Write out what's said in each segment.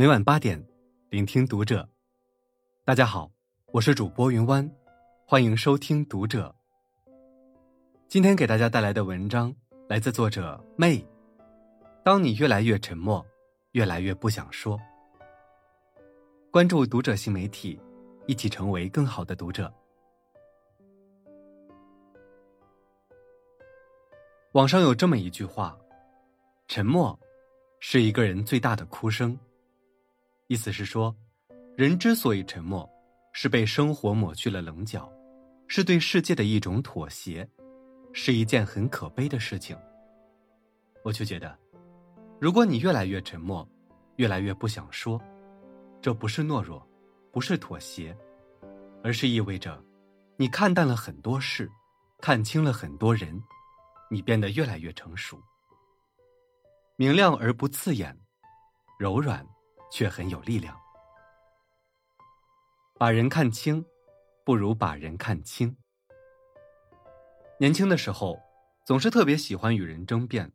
每晚八点，聆听读者。大家好，我是主播云湾，欢迎收听读者。今天给大家带来的文章来自作者妹。当你越来越沉默，越来越不想说。关注读者新媒体，一起成为更好的读者。网上有这么一句话：“沉默是一个人最大的哭声。”意思是说，人之所以沉默，是被生活抹去了棱角，是对世界的一种妥协，是一件很可悲的事情。我却觉得，如果你越来越沉默，越来越不想说，这不是懦弱，不是妥协，而是意味着，你看淡了很多事，看清了很多人。你变得越来越成熟，明亮而不刺眼，柔软却很有力量。把人看清，不如把人看清。年轻的时候，总是特别喜欢与人争辩，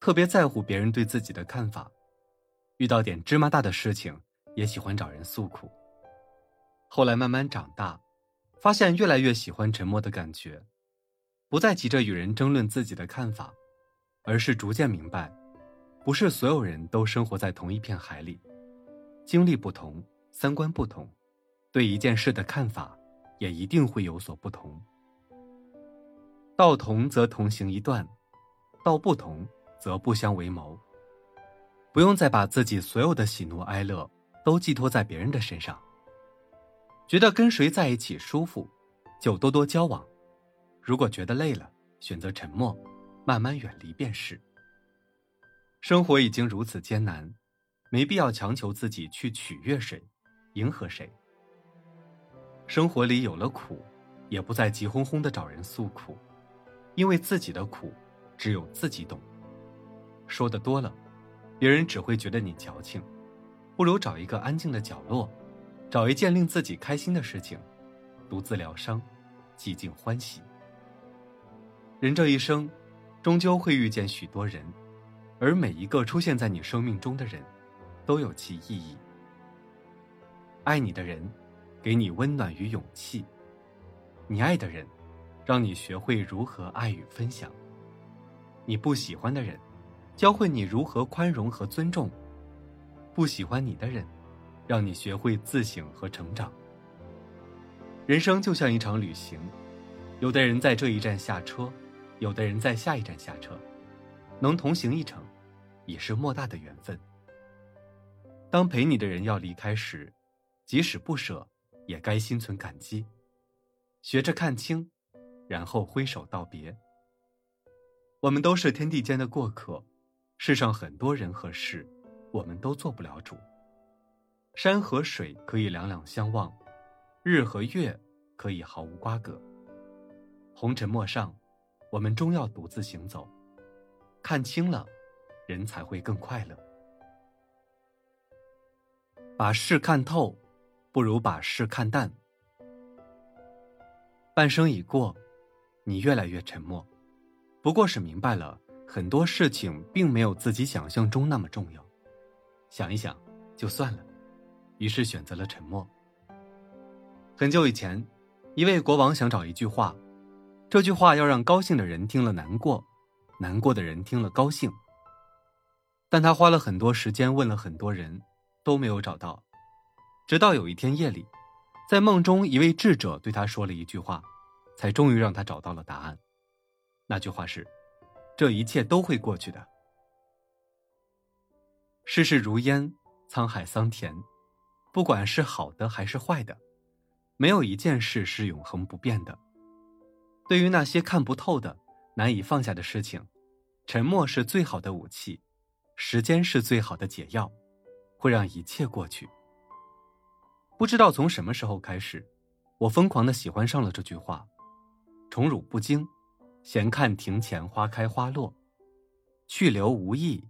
特别在乎别人对自己的看法，遇到点芝麻大的事情，也喜欢找人诉苦。后来慢慢长大，发现越来越喜欢沉默的感觉。不再急着与人争论自己的看法，而是逐渐明白，不是所有人都生活在同一片海里，经历不同，三观不同，对一件事的看法也一定会有所不同。道同则同行一段，道不同则不相为谋。不用再把自己所有的喜怒哀乐都寄托在别人的身上。觉得跟谁在一起舒服，就多多交往。如果觉得累了，选择沉默，慢慢远离便是。生活已经如此艰难，没必要强求自己去取悦谁，迎合谁。生活里有了苦，也不再急哄哄的找人诉苦，因为自己的苦，只有自己懂。说的多了，别人只会觉得你矫情，不如找一个安静的角落，找一件令自己开心的事情，独自疗伤，寂静欢喜。人这一生，终究会遇见许多人，而每一个出现在你生命中的人，都有其意义。爱你的人，给你温暖与勇气；你爱的人，让你学会如何爱与分享；你不喜欢的人，教会你如何宽容和尊重；不喜欢你的人，让你学会自省和成长。人生就像一场旅行，有的人在这一站下车。有的人在下一站下车，能同行一程，已是莫大的缘分。当陪你的人要离开时，即使不舍，也该心存感激，学着看清，然后挥手道别。我们都是天地间的过客，世上很多人和事，我们都做不了主。山和水可以两两相望，日和月可以毫无瓜葛。红尘陌上。我们终要独自行走，看清了，人才会更快乐。把事看透，不如把事看淡。半生已过，你越来越沉默，不过是明白了很多事情并没有自己想象中那么重要。想一想，就算了，于是选择了沉默。很久以前，一位国王想找一句话。这句话要让高兴的人听了难过，难过的人听了高兴。但他花了很多时间问了很多人，都没有找到。直到有一天夜里，在梦中，一位智者对他说了一句话，才终于让他找到了答案。那句话是：“这一切都会过去的。”世事如烟，沧海桑田，不管是好的还是坏的，没有一件事是永恒不变的。对于那些看不透的、难以放下的事情，沉默是最好的武器，时间是最好的解药，会让一切过去。不知道从什么时候开始，我疯狂的喜欢上了这句话：“宠辱不惊，闲看庭前花开花落；去留无意，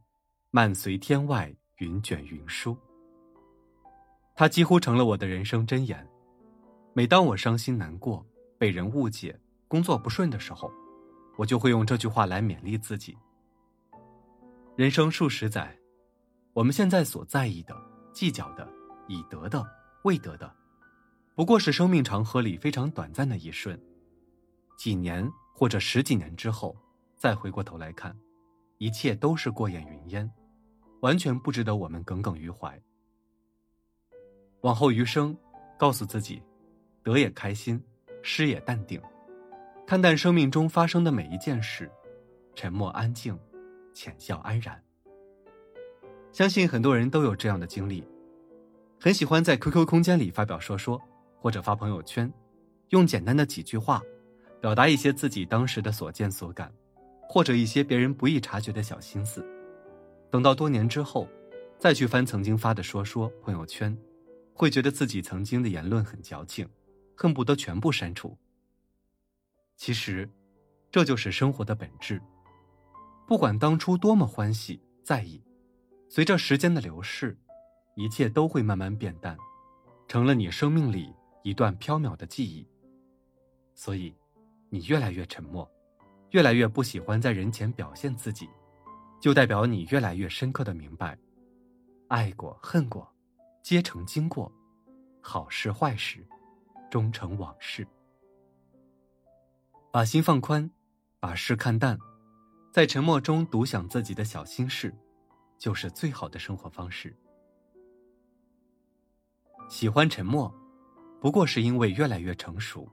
漫随天外云卷云舒。”它几乎成了我的人生箴言。每当我伤心难过、被人误解，工作不顺的时候，我就会用这句话来勉励自己。人生数十载，我们现在所在意的，计较的、已得的、未得的，不过是生命长河里非常短暂的一瞬。几年或者十几年之后，再回过头来看，一切都是过眼云烟，完全不值得我们耿耿于怀。往后余生，告诉自己，得也开心，失也淡定，看淡生命中发生的每一件事，沉默安静，浅笑安然。相信很多人都有这样的经历，很喜欢在 QQ 空间里发表说说，或者发朋友圈，用简单的几句话，表达一些自己当时的所见所感，或者一些别人不易察觉的小心思。等到多年之后，再去翻曾经发的说说朋友圈。会觉得自己曾经的言论很矫情，恨不得全部删除。其实，这就是生活的本质。不管当初多么欢喜在意，随着时间的流逝，一切都会慢慢变淡，成了你生命里一段飘渺的记忆。所以，你越来越沉默，越来越不喜欢在人前表现自己，就代表你越来越深刻的明白，爱过恨过。皆成经过，好事坏事，终成往事。把心放宽，把事看淡，在沉默中独享自己的小心事，就是最好的生活方式。喜欢沉默，不过是因为越来越成熟。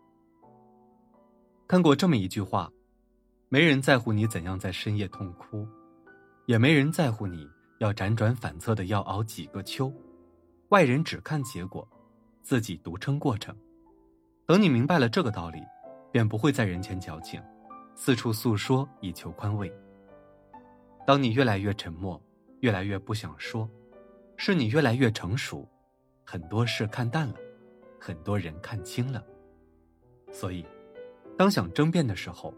看过这么一句话：没人在乎你怎样在深夜痛哭，也没人在乎你要辗转反侧的要熬几个秋。外人只看结果，自己独撑过程。等你明白了这个道理，便不会在人前矫情，四处诉说以求宽慰。当你越来越沉默，越来越不想说，是你越来越成熟，很多事看淡了，很多人看清了。所以，当想争辩的时候，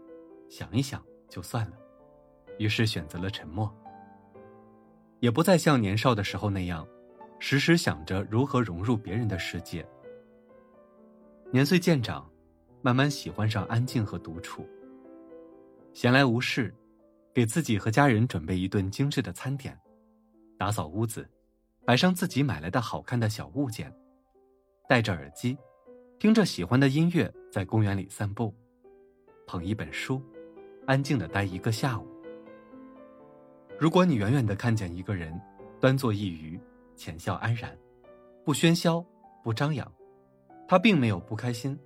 想一想就算了，于是选择了沉默，也不再像年少的时候那样。时时想着如何融入别人的世界。年岁渐长，慢慢喜欢上安静和独处。闲来无事，给自己和家人准备一顿精致的餐点，打扫屋子，摆上自己买来的好看的小物件，戴着耳机，听着喜欢的音乐，在公园里散步，捧一本书，安静的待一个下午。如果你远远的看见一个人，端坐一隅。浅笑安然，不喧嚣，不张扬，他并没有不开心，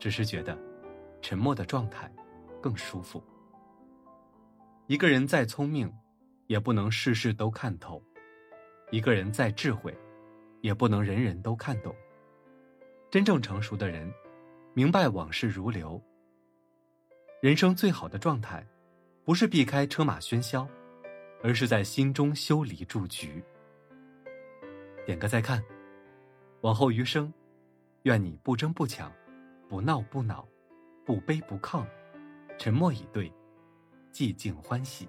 只是觉得沉默的状态更舒服。一个人再聪明，也不能事事都看透；一个人再智慧，也不能人人都看懂。真正成熟的人，明白往事如流。人生最好的状态，不是避开车马喧嚣，而是在心中修篱筑局。点个再看，往后余生，愿你不争不抢，不闹不恼，不卑不亢，沉默以对，寂静欢喜。